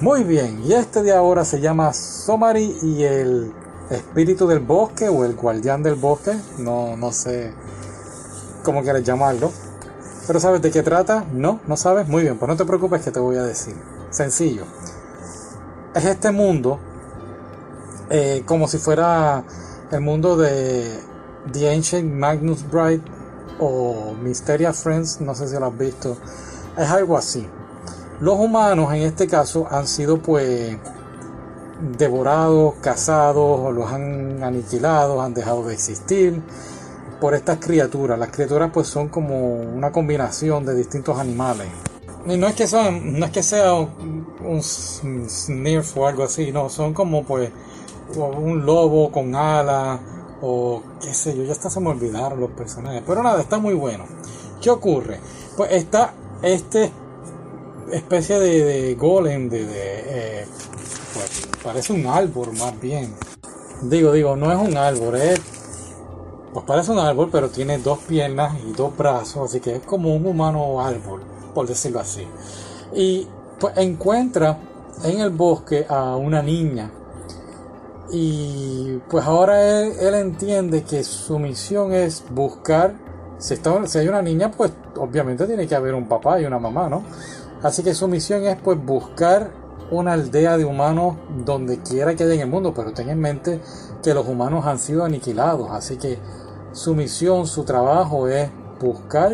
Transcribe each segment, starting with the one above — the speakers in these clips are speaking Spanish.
Muy bien, y este de ahora se llama Somari y el espíritu del bosque o el guardián del bosque, no, no sé cómo quieres llamarlo. Pero ¿sabes de qué trata? No, no sabes. Muy bien, pues no te preocupes que te voy a decir. Sencillo. Es este mundo eh, como si fuera el mundo de The Ancient Magnus Bride o Mysteria Friends, no sé si lo has visto. Es algo así. Los humanos en este caso han sido pues devorados, cazados, los han aniquilado, han dejado de existir por estas criaturas. Las criaturas pues son como una combinación de distintos animales. No es que no es que sea un, un snirf o algo así, no, son como pues un lobo con alas o qué sé yo, ya hasta se me olvidaron los personajes. Pero nada, está muy bueno. ¿Qué ocurre? Pues está este especie de, golem, de, eh, pues parece un árbol más bien. Digo, digo, no es un árbol, es, pues parece un árbol, pero tiene dos piernas y dos brazos, así que es como un humano árbol, por decirlo así. Y pues encuentra en el bosque a una niña. Y pues ahora él, entiende que su misión es buscar, si, está, si hay una niña, pues obviamente tiene que haber un papá y una mamá, ¿no? Así que su misión es pues buscar una aldea de humanos donde quiera que haya en el mundo, pero ten en mente que los humanos han sido aniquilados, así que su misión, su trabajo es buscar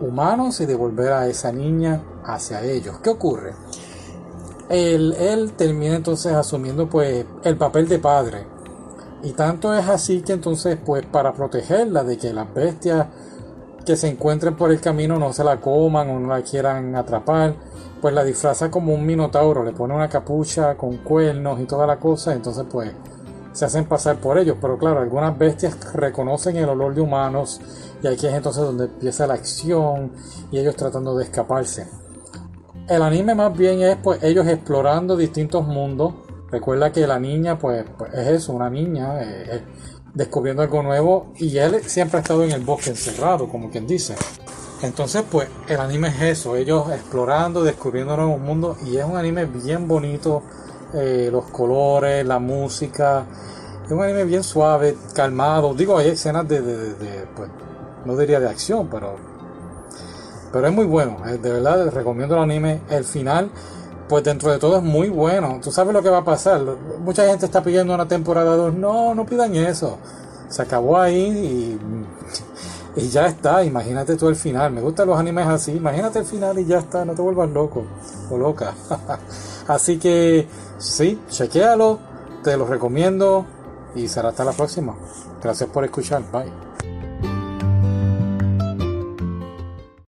humanos y devolver a esa niña hacia ellos. ¿Qué ocurre? Él, él termina entonces asumiendo pues el papel de padre. Y tanto es así que entonces pues para protegerla de que las bestias que se encuentren por el camino no se la coman o no la quieran atrapar, pues la disfraza como un minotauro, le pone una capucha con cuernos y toda la cosa, entonces pues se hacen pasar por ellos, pero claro, algunas bestias reconocen el olor de humanos y aquí es entonces donde empieza la acción y ellos tratando de escaparse. El anime más bien es pues ellos explorando distintos mundos. Recuerda que la niña pues, pues es eso, una niña. Eh, descubriendo algo nuevo y él siempre ha estado en el bosque encerrado, como quien dice. Entonces, pues el anime es eso, ellos explorando, descubriendo nuevos mundos y es un anime bien bonito, eh, los colores, la música, es un anime bien suave, calmado. Digo, hay escenas de, de, pues, no diría de acción, pero, pero es muy bueno. Eh, de verdad, recomiendo el anime. El final pues dentro de todo es muy bueno. Tú sabes lo que va a pasar. Mucha gente está pidiendo una temporada 2. No, no pidan eso. Se acabó ahí y, ya está. Imagínate tú el final. Me gustan los animes así. Imagínate el final y ya está. No te vuelvas loco o loca. así que sí, chequéalo. Te lo recomiendo y será hasta la próxima. Gracias por escuchar. Bye.